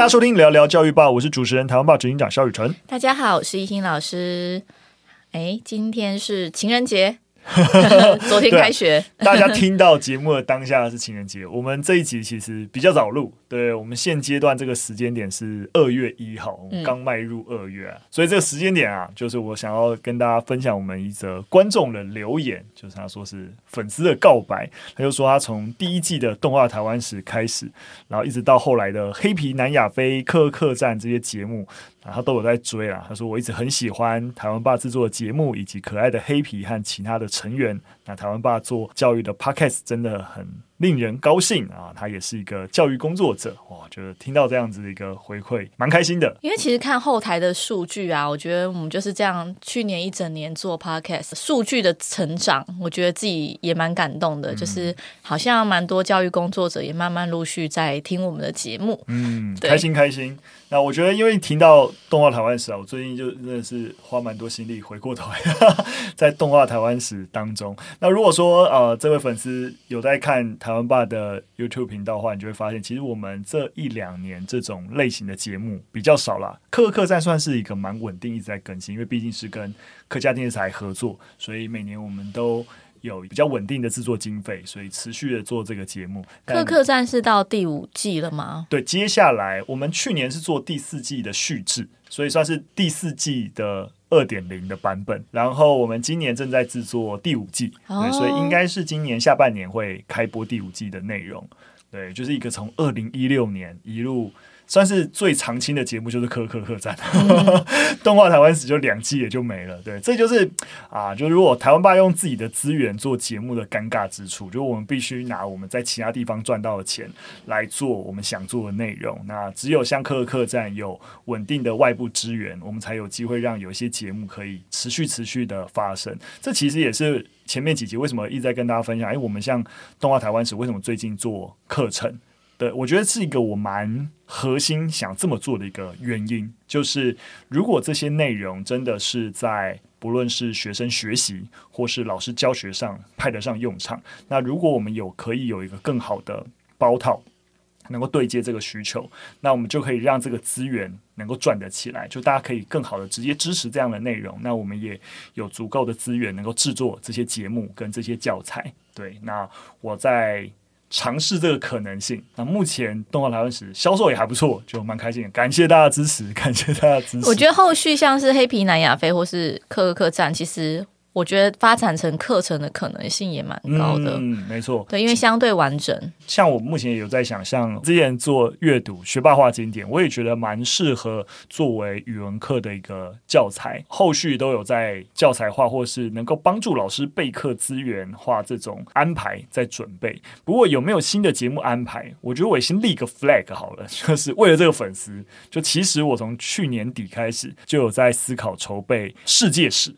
大家收听聊聊教育吧，我是主持人台湾报执行长肖雨辰。大家好，我是一心老师。哎，今天是情人节。昨天开学，大家听到节目的当下是情人节。我们这一集其实比较早录，对，我们现阶段这个时间点是二月一号，刚迈入二月啊，所以这个时间点啊，就是我想要跟大家分享我们一则观众的留言，就是他说是粉丝的告白，他就说他从第一季的动画台湾史开始，然后一直到后来的黑皮南亚飞、课课客栈这些节目。啊，他都有在追啊。他说：“我一直很喜欢台湾爸制作的节目，以及可爱的黑皮和其他的成员。那台湾爸做教育的 Podcast 真的很。”令人高兴啊！他也是一个教育工作者哇，就是听到这样子的一个回馈，蛮开心的。因为其实看后台的数据啊，我觉得我们就是这样，去年一整年做 podcast，数据的成长，我觉得自己也蛮感动的。嗯、就是好像蛮多教育工作者也慢慢陆续在听我们的节目，嗯，开心开心。那我觉得，因为听到动画台湾史啊，我最近就真的是花蛮多心力回过头来，在动画台湾史当中。那如果说呃，这位粉丝有在看台湾吧的 YouTube 频道的话，你就会发现，其实我们这一两年这种类型的节目比较少啦。课课在算是一个蛮稳定，一直在更新，因为毕竟是跟客家电视台合作，所以每年我们都有比较稳定的制作经费，所以持续的做这个节目。课课站是到第五季了吗？对，接下来我们去年是做第四季的续制，所以算是第四季的。二点零的版本，然后我们今年正在制作第五季，对，所以应该是今年下半年会开播第五季的内容。对，就是一个从二零一六年一路。算是最长青的节目，就是课课客栈，嗯、动画台湾史就两季也就没了。对，这就是啊，就如果台湾爸用自己的资源做节目的尴尬之处，就我们必须拿我们在其他地方赚到的钱来做我们想做的内容。那只有像课课客栈有稳定的外部资源，我们才有机会让有一些节目可以持续持续的发生。这其实也是前面几集为什么一直在跟大家分享，哎，我们像动画台湾史为什么最近做课程？对，我觉得是一个我蛮核心想这么做的一个原因，就是如果这些内容真的是在不论是学生学习或是老师教学上派得上用场，那如果我们有可以有一个更好的包套，能够对接这个需求，那我们就可以让这个资源能够转得起来，就大家可以更好的直接支持这样的内容，那我们也有足够的资源能够制作这些节目跟这些教材。对，那我在。尝试这个可能性。那目前动画台湾史销售也还不错，就蛮开心。感谢大家支持，感谢大家支持。我觉得后续像是黑皮南亚飞或是课课客栈，其实。我觉得发展成课程的可能性也蛮高的，嗯，没错，对，因为相对完整。像我目前也有在想，像之前做阅读学霸化经典，我也觉得蛮适合作为语文课的一个教材。后续都有在教材化或是能够帮助老师备课资源化这种安排在准备。不过有没有新的节目安排？我觉得我也先立个 flag 好了，就是为了这个粉丝。就其实我从去年底开始就有在思考筹备世界史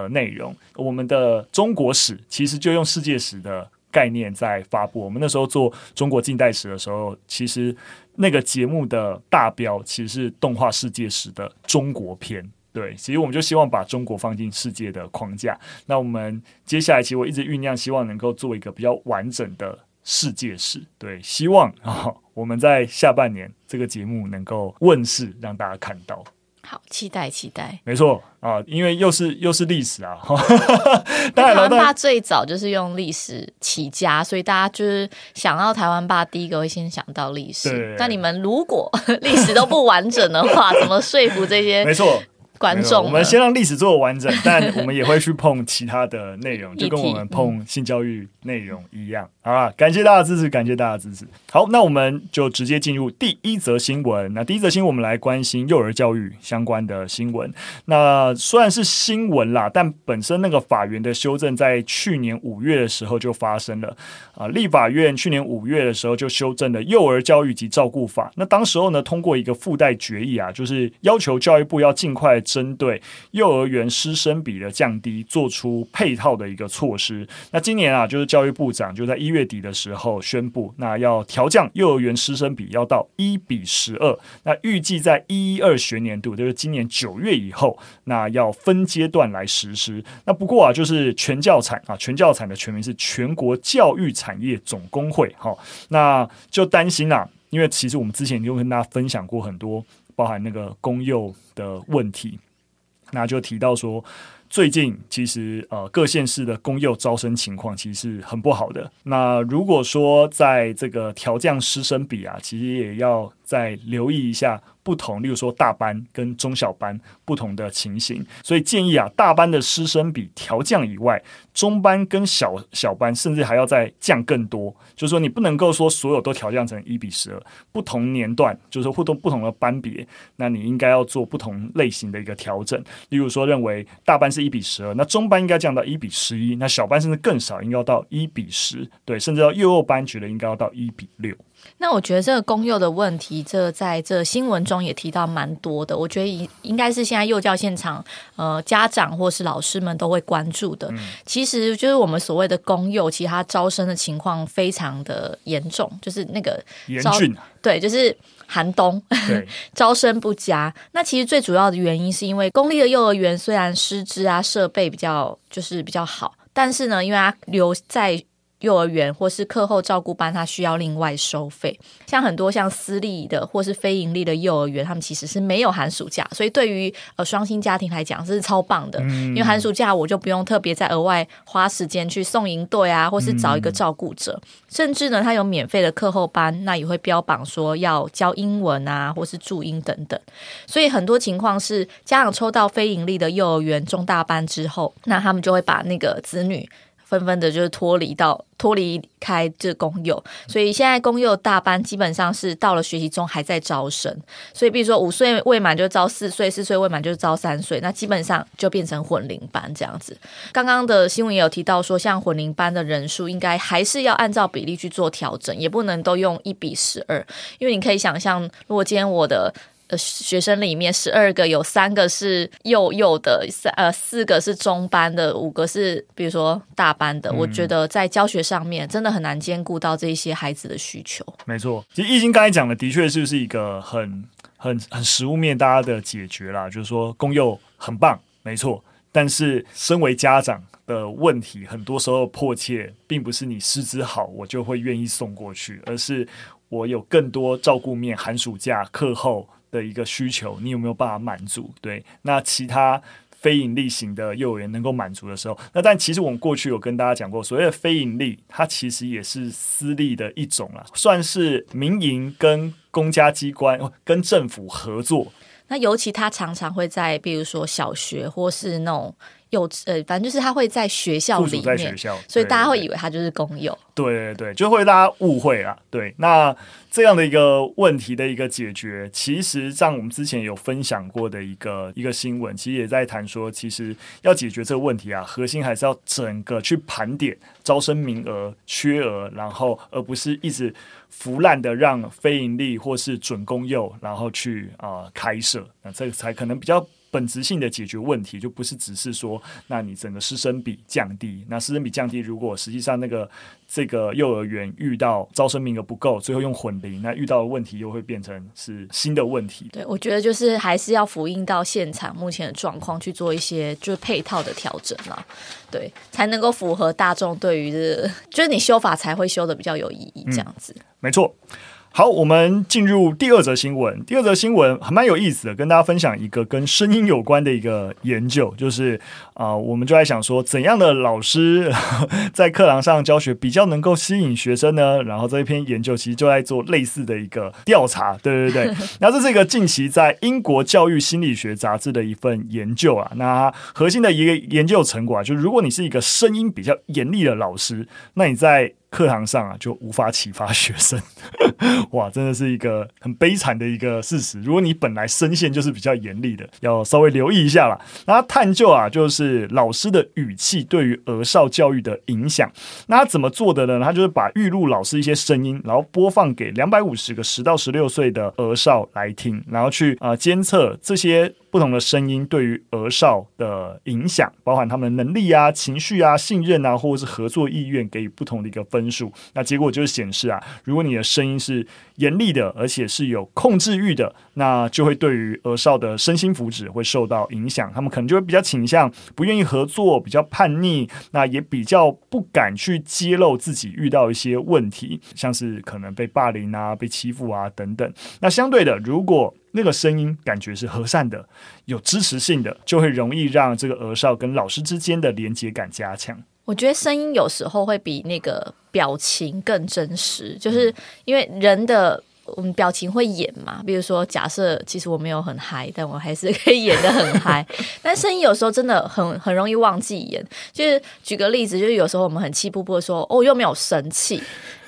的内容，我们的中国史其实就用世界史的概念在发布。我们那时候做中国近代史的时候，其实那个节目的大标其实是动画世界史的中国篇。对，其实我们就希望把中国放进世界的框架。那我们接下来其实我一直酝酿，希望能够做一个比较完整的世界史。对，希望啊，我们在下半年这个节目能够问世，让大家看到。好，期待期待，没错啊，因为又是又是历史啊。当然，台湾爸最早就是用历史起家，所以大家就是想到台湾爸，第一个会先想到历史。那你们如果 历史都不完整的话，怎么说服这些？没错。观众，我们先让历史做完整，但我们也会去碰其他的内容，就跟我们碰性教育内容一样，好吧？感谢大家支持，感谢大家支持。好，那我们就直接进入第一则新闻。那第一则新闻，我们来关心幼儿教育相关的新闻。那虽然是新闻啦，但本身那个法源的修正在去年五月的时候就发生了啊。立法院去年五月的时候就修正了《幼儿教育及照顾法》。那当时候呢，通过一个附带决议啊，就是要求教育部要尽快。针对幼儿园师生比的降低，做出配套的一个措施。那今年啊，就是教育部长就在一月底的时候宣布，那要调降幼儿园师生比，要到一比十二。那预计在一一二学年度，就是今年九月以后，那要分阶段来实施。那不过啊，就是全教产啊，全教产的全名是全国教育产业总工会。哈，那就担心啊。因为其实我们之前已经跟大家分享过很多，包含那个公幼的问题，那就提到说。最近其实呃各县市的公幼招生情况其实是很不好的。那如果说在这个调降师生比啊，其实也要再留意一下。不同，例如说大班跟中小班不同的情形，所以建议啊，大班的师生比调降以外，中班跟小小班甚至还要再降更多。就是说，你不能够说所有都调降成一比十二，不同年段就是说互动不同的班别，那你应该要做不同类型的一个调整。例如说，认为大班是一比十二，那中班应该降到一比十一，那小班甚至更少，应该要到一比十，对，甚至到幼幼班觉得应该要到一比六。那我觉得这个公幼的问题，这在这新闻中也提到蛮多的。我觉得应应该是现在幼教现场，呃，家长或是老师们都会关注的。嗯、其实就是我们所谓的公幼，其实它招生的情况非常的严重，就是那个严峻，对，就是寒冬，对 招生不佳。那其实最主要的原因是因为公立的幼儿园虽然师资啊设备比较就是比较好，但是呢，因为它留在幼儿园或是课后照顾班，它需要另外收费。像很多像私立的或是非盈利的幼儿园，他们其实是没有寒暑假，所以对于呃双薪家庭来讲，这是超棒的。嗯、因为寒暑假我就不用特别再额外花时间去送营队啊，或是找一个照顾者。嗯、甚至呢，他有免费的课后班，那也会标榜说要教英文啊，或是注音等等。所以很多情况是家长抽到非盈利的幼儿园中大班之后，那他们就会把那个子女。纷纷的，就是脱离到脱离开这公幼，所以现在公幼大班基本上是到了学习中还在招生，所以比如说五岁未满就招四岁，四岁未满就招三岁，那基本上就变成混龄班这样子。刚刚的新闻也有提到说，像混龄班的人数应该还是要按照比例去做调整，也不能都用一比十二，因为你可以想象，如果今天我的。学生里面十二个有三个是幼幼的，三呃四个是中班的，五个是比如说大班的。嗯、我觉得在教学上面真的很难兼顾到这些孩子的需求。没错，其实易经刚才讲的的确是是一个很很很实物面大家的解决啦，就是说公幼很棒，没错。但是身为家长的问题，很多时候迫切，并不是你师资好我就会愿意送过去，而是我有更多照顾面，寒暑假课后。的一个需求，你有没有办法满足？对，那其他非盈利型的幼儿园能够满足的时候，那但其实我们过去有跟大家讲过，所谓的非盈利，它其实也是私立的一种啦，算是民营跟公家机关跟政府合作。那尤其他常常会在，比如说小学或是那种。有呃，反正就是他会在学校里面，学校，所以大家会以为他就是公幼。对对对，就会大家误会啊。对，那这样的一个问题的一个解决，其实像我们之前有分享过的一个一个新闻，其实也在谈说，其实要解决这个问题啊，核心还是要整个去盘点招生名额缺额，然后而不是一直腐烂的让非盈利或是准公幼然后去啊、呃、开设，那这个才可能比较。本质性的解决问题，就不是只是说，那你整个师生比降低，那师生比降低，如果实际上那个这个幼儿园遇到招生名额不够，最后用混龄，那遇到的问题又会变成是新的问题。对，我觉得就是还是要复印到现场目前的状况去做一些就是配套的调整啦，对，才能够符合大众对于这个，就是你修法才会修的比较有意义，这样子。嗯，没错。好，我们进入第二则新闻。第二则新闻还蛮有意思的，跟大家分享一个跟声音有关的一个研究，就是啊、呃，我们就在想说，怎样的老师 在课堂上教学比较能够吸引学生呢？然后这一篇研究其实就在做类似的一个调查，对对对。然后 这是一个近期在英国教育心理学杂志的一份研究啊。那核心的一个研究成果啊，就是如果你是一个声音比较严厉的老师，那你在课堂上啊，就无法启发学生，哇，真的是一个很悲惨的一个事实。如果你本来声线就是比较严厉的，要稍微留意一下啦。那探究啊，就是老师的语气对于儿少教育的影响。那他怎么做的呢？他就是把预录老师一些声音，然后播放给两百五十个十到十六岁的儿少来听，然后去啊监测这些。不同的声音对于儿少的影响，包含他们的能力啊、情绪啊、信任啊，或者是合作意愿，给予不同的一个分数。那结果就是显示啊，如果你的声音是严厉的，而且是有控制欲的，那就会对于儿少的身心福祉会受到影响。他们可能就会比较倾向不愿意合作，比较叛逆，那也比较不敢去揭露自己遇到一些问题，像是可能被霸凌啊、被欺负啊等等。那相对的，如果那个声音感觉是和善的、有支持性的，就会容易让这个儿少跟老师之间的连接感加强。我觉得声音有时候会比那个表情更真实，就是因为人的我们表情会演嘛。比如说，假设其实我没有很嗨，但我还是可以演的很嗨。但声音有时候真的很很容易忘记演。就是举个例子，就是有时候我们很气不不的说，哦，又没有生气。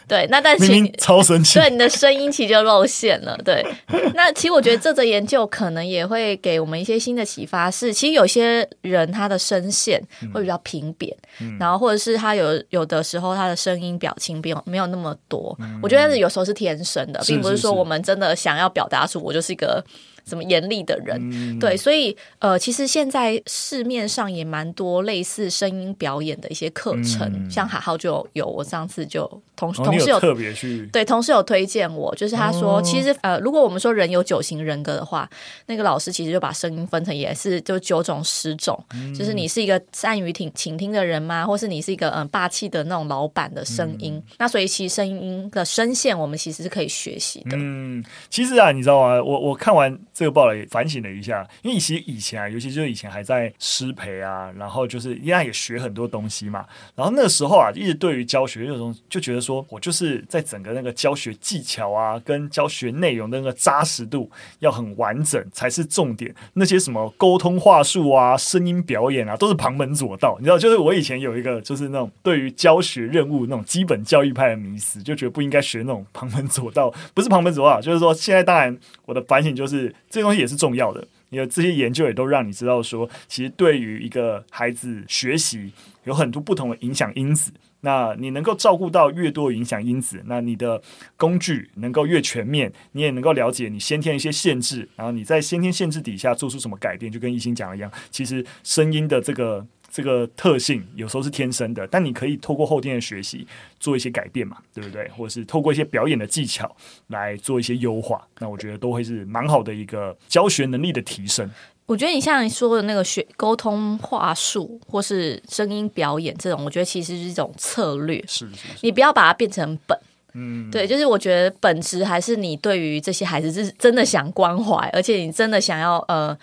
对，那但是超神奇，对你的声音其实就露馅了。对，那其实我觉得这则研究可能也会给我们一些新的启发是，是其实有些人他的声线会比较平扁，嗯、然后或者是他有有的时候他的声音表情没有没有那么多。嗯、我觉得有时候是天生的，并不是说我们真的想要表达出我就是一个。什么严厉的人？嗯、对，所以呃，其实现在市面上也蛮多类似声音表演的一些课程，嗯、像海浩就有，我上次就同、哦、同事有，特别去对同事有推荐我，就是他说，哦、其实呃，如果我们说人有九型人格的话，那个老师其实就把声音分成也是就九种十种，嗯、就是你是一个善于听倾听的人吗？或是你是一个嗯、呃、霸气的那种老板的声音？嗯、那所以其实声音的声线，我们其实是可以学习的。嗯，其实啊，你知道吗？我我看完。这个报道也反省了一下，因为其实以前啊，尤其就是以前还在师培啊，然后就是应该也学很多东西嘛。然后那个时候啊，一直对于教学有种就觉得说，我就是在整个那个教学技巧啊，跟教学内容的那个扎实度要很完整才是重点。那些什么沟通话术啊、声音表演啊，都是旁门左道。你知道，就是我以前有一个就是那种对于教学任务那种基本教育派的迷思，就觉得不应该学那种旁门左道。不是旁门左道，就是说现在当然我的反省就是。这些东西也是重要的，因为这些研究也都让你知道说，其实对于一个孩子学习有很多不同的影响因子。那你能够照顾到越多影响因子，那你的工具能够越全面，你也能够了解你先天的一些限制，然后你在先天限制底下做出什么改变，就跟一心讲的一样，其实声音的这个。这个特性有时候是天生的，但你可以透过后天的学习做一些改变嘛，对不对？或者是透过一些表演的技巧来做一些优化，那我觉得都会是蛮好的一个教学能力的提升。我觉得你像你说的那个学沟通话术或是声音表演这种，我觉得其实是一种策略，是是是，你不要把它变成本，嗯，对，就是我觉得本质还是你对于这些孩子是真的想关怀，而且你真的想要呃。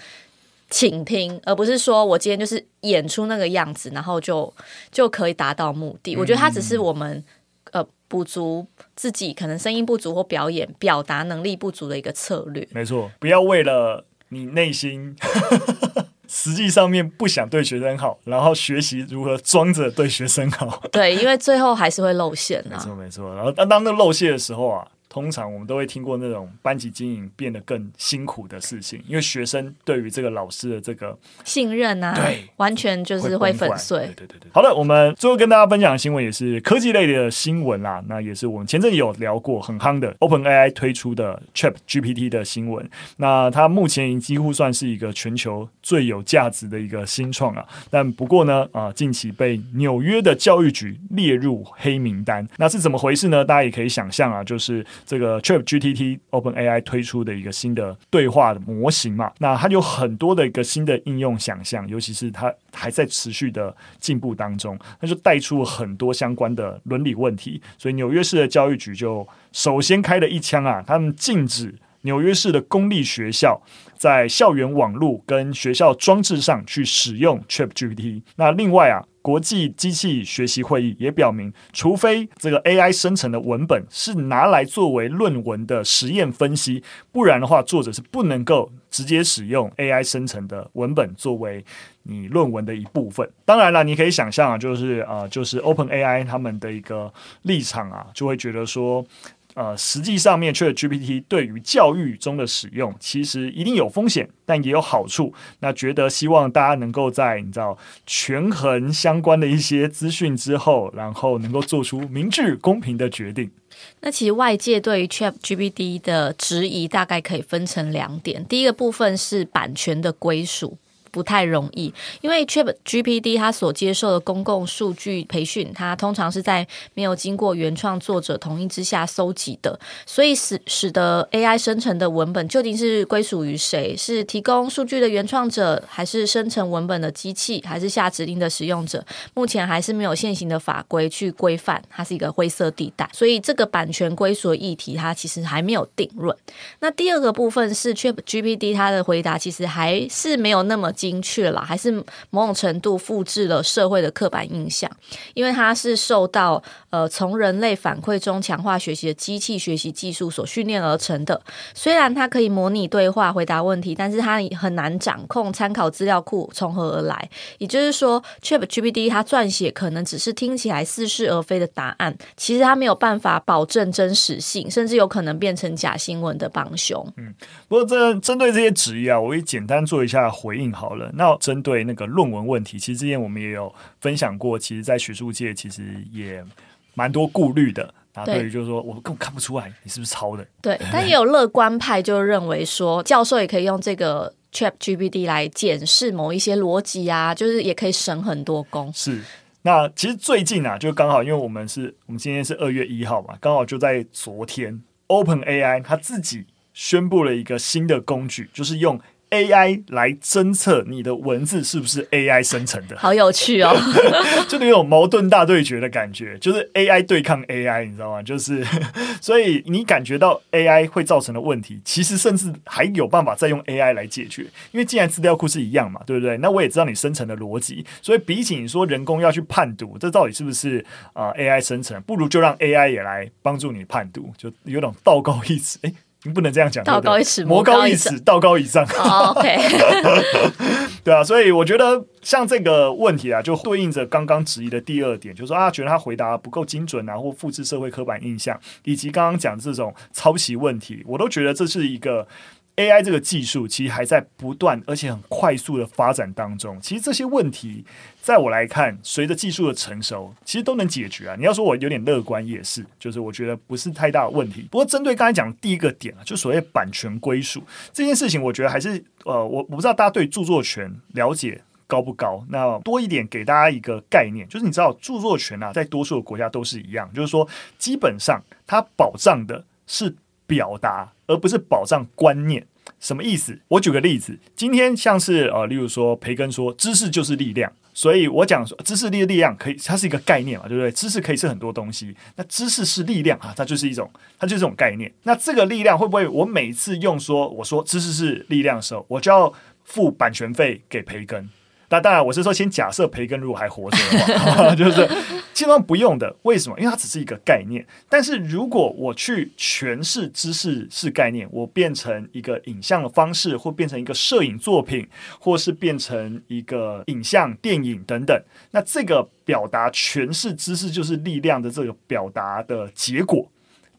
倾听，而不是说我今天就是演出那个样子，然后就就可以达到目的。嗯、我觉得它只是我们呃补足自己可能声音不足或表演表达能力不足的一个策略。没错，不要为了你内心 实际上面不想对学生好，然后学习如何装着对学生好。对，因为最后还是会露馅啊。没错，没错。然后当当那露馅的时候啊。通常我们都会听过那种班级经营变得更辛苦的事情，因为学生对于这个老师的这个信任啊，对，完全就是会粉碎。对对对对。好的，我们最后跟大家分享的新闻也是科技类的新闻啦，那也是我们前阵有聊过很夯的 OpenAI 推出的 ChatGPT 的新闻。那它目前已经几乎算是一个全球最有价值的一个新创啊，但不过呢，啊，近期被纽约的教育局列入黑名单，那是怎么回事呢？大家也可以想象啊，就是。这个 ChatGPT OpenAI 推出的一个新的对话的模型嘛，那它有很多的一个新的应用想象，尤其是它还在持续的进步当中，那就带出了很多相关的伦理问题。所以纽约市的教育局就首先开了一枪啊，他们禁止纽约市的公立学校在校园网络跟学校装置上去使用 ChatGPT。那另外啊。国际机器学习会议也表明，除非这个 AI 生成的文本是拿来作为论文的实验分析，不然的话，作者是不能够直接使用 AI 生成的文本作为你论文的一部分。当然了，你可以想象啊，就是啊，就是 OpenAI 他们的一个立场啊，就会觉得说。呃，实际上面却 GPT 对于教育中的使用，其实一定有风险，但也有好处。那觉得希望大家能够在你知道权衡相关的一些资讯之后，然后能够做出明智公平的决定。那其实外界对于 ChatGPT 的质疑，大概可以分成两点。第一个部分是版权的归属。不太容易，因为 ChatGPT 它所接受的公共数据培训，它通常是在没有经过原创作者同意之下搜集的，所以使使得 AI 生成的文本究竟是归属于谁？是提供数据的原创者，还是生成文本的机器，还是下指令的使用者？目前还是没有现行的法规去规范，它是一个灰色地带。所以这个版权归属议题，它其实还没有定论。那第二个部分是 ChatGPT 它的回答，其实还是没有那么。精确了，还是某种程度复制了社会的刻板印象，因为它是受到呃从人类反馈中强化学习的机器学习技术所训练而成的。虽然它可以模拟对话、回答问题，但是它很难掌控参考资料库从何而来。也就是说，ChatGPT 它撰写可能只是听起来似是而非的答案，其实它没有办法保证真实性，甚至有可能变成假新闻的帮凶。嗯，不过这针对这些质疑啊，我也简单做一下回应好了。那针对那个论文问题，其实之前我们也有分享过，其实，在学术界其实也蛮多顾虑的。啊，对于就是说，我根本看不出来你是不是抄的。对，但也有乐观派就认为说，教授也可以用这个 ChatGPT 来检视某一些逻辑啊，就是也可以省很多工。是，那其实最近啊，就刚好因为我们是我们今天是二月一号嘛，刚好就在昨天，OpenAI 他自己宣布了一个新的工具，就是用。AI 来侦测你的文字是不是 AI 生成的，好有趣哦！就有种矛盾大对决的感觉，就是 AI 对抗 AI，你知道吗？就是 所以你感觉到 AI 会造成的问题，其实甚至还有办法再用 AI 来解决。因为既然资料库是一样嘛，对不对？那我也知道你生成的逻辑，所以比起你说人工要去判读这到底是不是啊、呃、AI 生成，不如就让 AI 也来帮助你判读，就有种道高一尺。诶你不能这样讲，道高一尺，魔高一尺，道高一丈。Oh, OK，对啊，所以我觉得像这个问题啊，就对应着刚刚质疑的第二点，就是说啊，觉得他回答不够精准啊，或复制社会刻板印象，以及刚刚讲这种抄袭问题，我都觉得这是一个。AI 这个技术其实还在不断而且很快速的发展当中。其实这些问题，在我来看，随着技术的成熟，其实都能解决啊。你要说我有点乐观也是，就是我觉得不是太大的问题。不过针对刚才讲的第一个点啊，就所谓版权归属这件事情，我觉得还是呃，我我不知道大家对著作权了解高不高。那多一点给大家一个概念，就是你知道著作权啊，在多数的国家都是一样，就是说基本上它保障的是表达，而不是保障观念。什么意思？我举个例子，今天像是呃，例如说培根说知识就是力量，所以我讲说知识力力量可以，它是一个概念嘛，对不对？知识可以是很多东西，那知识是力量啊，它就是一种，它就是这种概念。那这个力量会不会我每次用说我说知识是力量的时候，我就要付版权费给培根？那当然，我是说先假设培根如果还活着的话，就是基本上不用的。为什么？因为它只是一个概念。但是如果我去诠释知识是概念，我变成一个影像的方式，或变成一个摄影作品，或是变成一个影像电影等等，那这个表达诠释知识就是力量的这个表达的结果。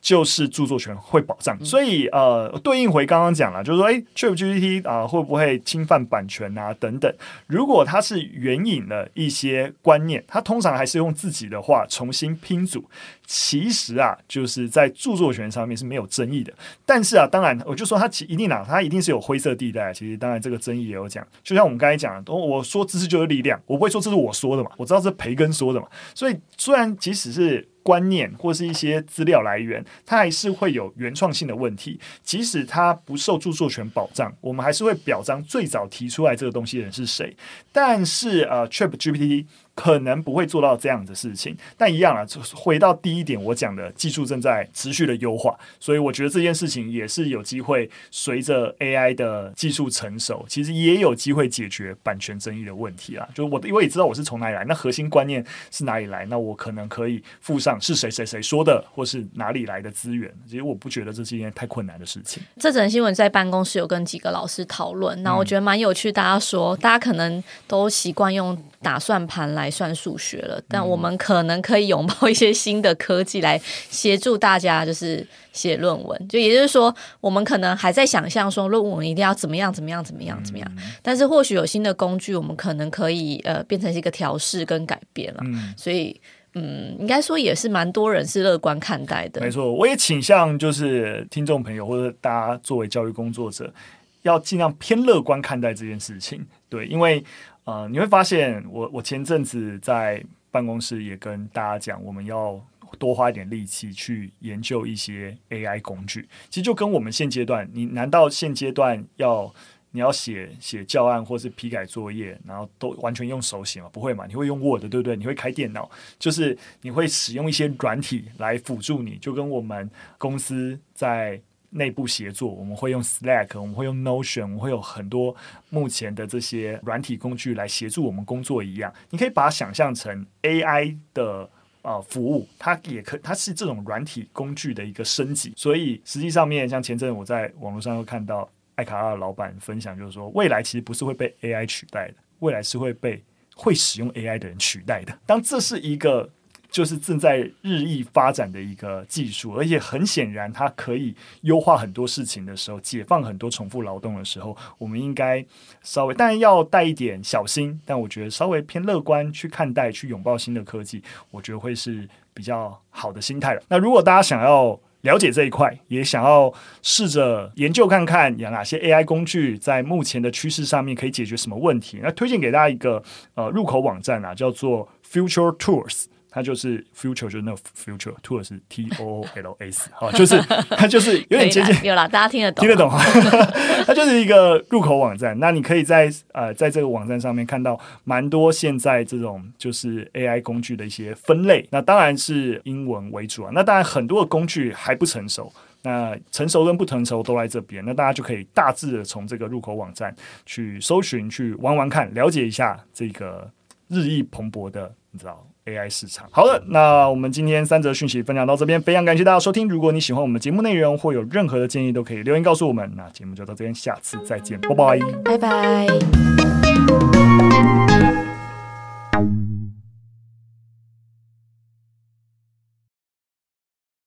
就是著作权会保障，所以呃，对应回刚刚讲了，就是说，诶，ChatGPT 啊，会不会侵犯版权啊？等等，如果它是援引了一些观念，它通常还是用自己的话重新拼组。其实啊，就是在著作权上面是没有争议的。但是啊，当然，我就说它其一定啊，它一定是有灰色地带。其实，当然这个争议也有讲。就像我们刚才讲的，我说知识就是力量，我不会说这是我说的嘛，我知道这是培根说的嘛。所以，虽然即使是观念或是一些资料来源，它还是会有原创性的问题。即使它不受著作权保障，我们还是会表彰最早提出来这个东西的人是谁。但是呃，ChatGPT。可能不会做到这样的事情，但一样啊，就是回到第一点，我讲的技术正在持续的优化，所以我觉得这件事情也是有机会随着 AI 的技术成熟，其实也有机会解决版权争议的问题啊。就是我因为也知道我是从哪里来，那核心观念是哪里来，那我可能可以附上是谁谁谁说的，或是哪里来的资源。其实我不觉得这是一件太困难的事情。这则新闻在办公室有跟几个老师讨论，那我觉得蛮有趣。大家说，大家可能都习惯用打算盘来。算数学了，但我们可能可以拥抱一些新的科技来协助大家，就是写论文。就也就是说，我们可能还在想象说论文一定要怎么样怎么样怎么样怎么样，但是或许有新的工具，我们可能可以呃变成一个调试跟改变了。所以。嗯，应该说也是蛮多人是乐观看待的。没错，我也倾向就是听众朋友或者大家作为教育工作者，要尽量偏乐观看待这件事情。对，因为呃，你会发现我我前阵子在办公室也跟大家讲，我们要多花一点力气去研究一些 AI 工具。其实就跟我们现阶段，你难道现阶段要？你要写写教案或是批改作业，然后都完全用手写吗？不会嘛？你会用 Word 对不对？你会开电脑，就是你会使用一些软体来辅助你，就跟我们公司在内部协作，我们会用 Slack，我们会用 Notion，我们会有很多目前的这些软体工具来协助我们工作一样。你可以把它想象成 AI 的啊、呃、服务，它也可它是这种软体工具的一个升级。所以实际上面，像前阵我在网络上又看到。爱卡拉的老板分享，就是说，未来其实不是会被 AI 取代的，未来是会被会使用 AI 的人取代的。当这是一个就是正在日益发展的一个技术，而且很显然它可以优化很多事情的时候，解放很多重复劳动的时候，我们应该稍微，当然要带一点小心，但我觉得稍微偏乐观去看待，去拥抱新的科技，我觉得会是比较好的心态了。那如果大家想要，了解这一块，也想要试着研究看看有哪些 AI 工具在目前的趋势上面可以解决什么问题。那推荐给大家一个呃入口网站啊，叫做 Future Tools。它就是 future，就是那个 future tour 是 T O L S，好，就是它就是有点接近，有啦，大家听得懂，听得懂。它就是一个入口网站，那你可以在呃在这个网站上面看到蛮多现在这种就是 AI 工具的一些分类。那当然是英文为主啊。那当然很多的工具还不成熟，那成熟跟不成熟都在这边。那大家就可以大致的从这个入口网站去搜寻，去玩玩看，了解一下这个日益蓬勃的，你知道。AI 市场，好的，那我们今天三则讯息分享到这边，非常感谢大家收听。如果你喜欢我们节目内容，或有任何的建议，都可以留言告诉我们。那节目就到这边，下次再见，拜拜，拜拜。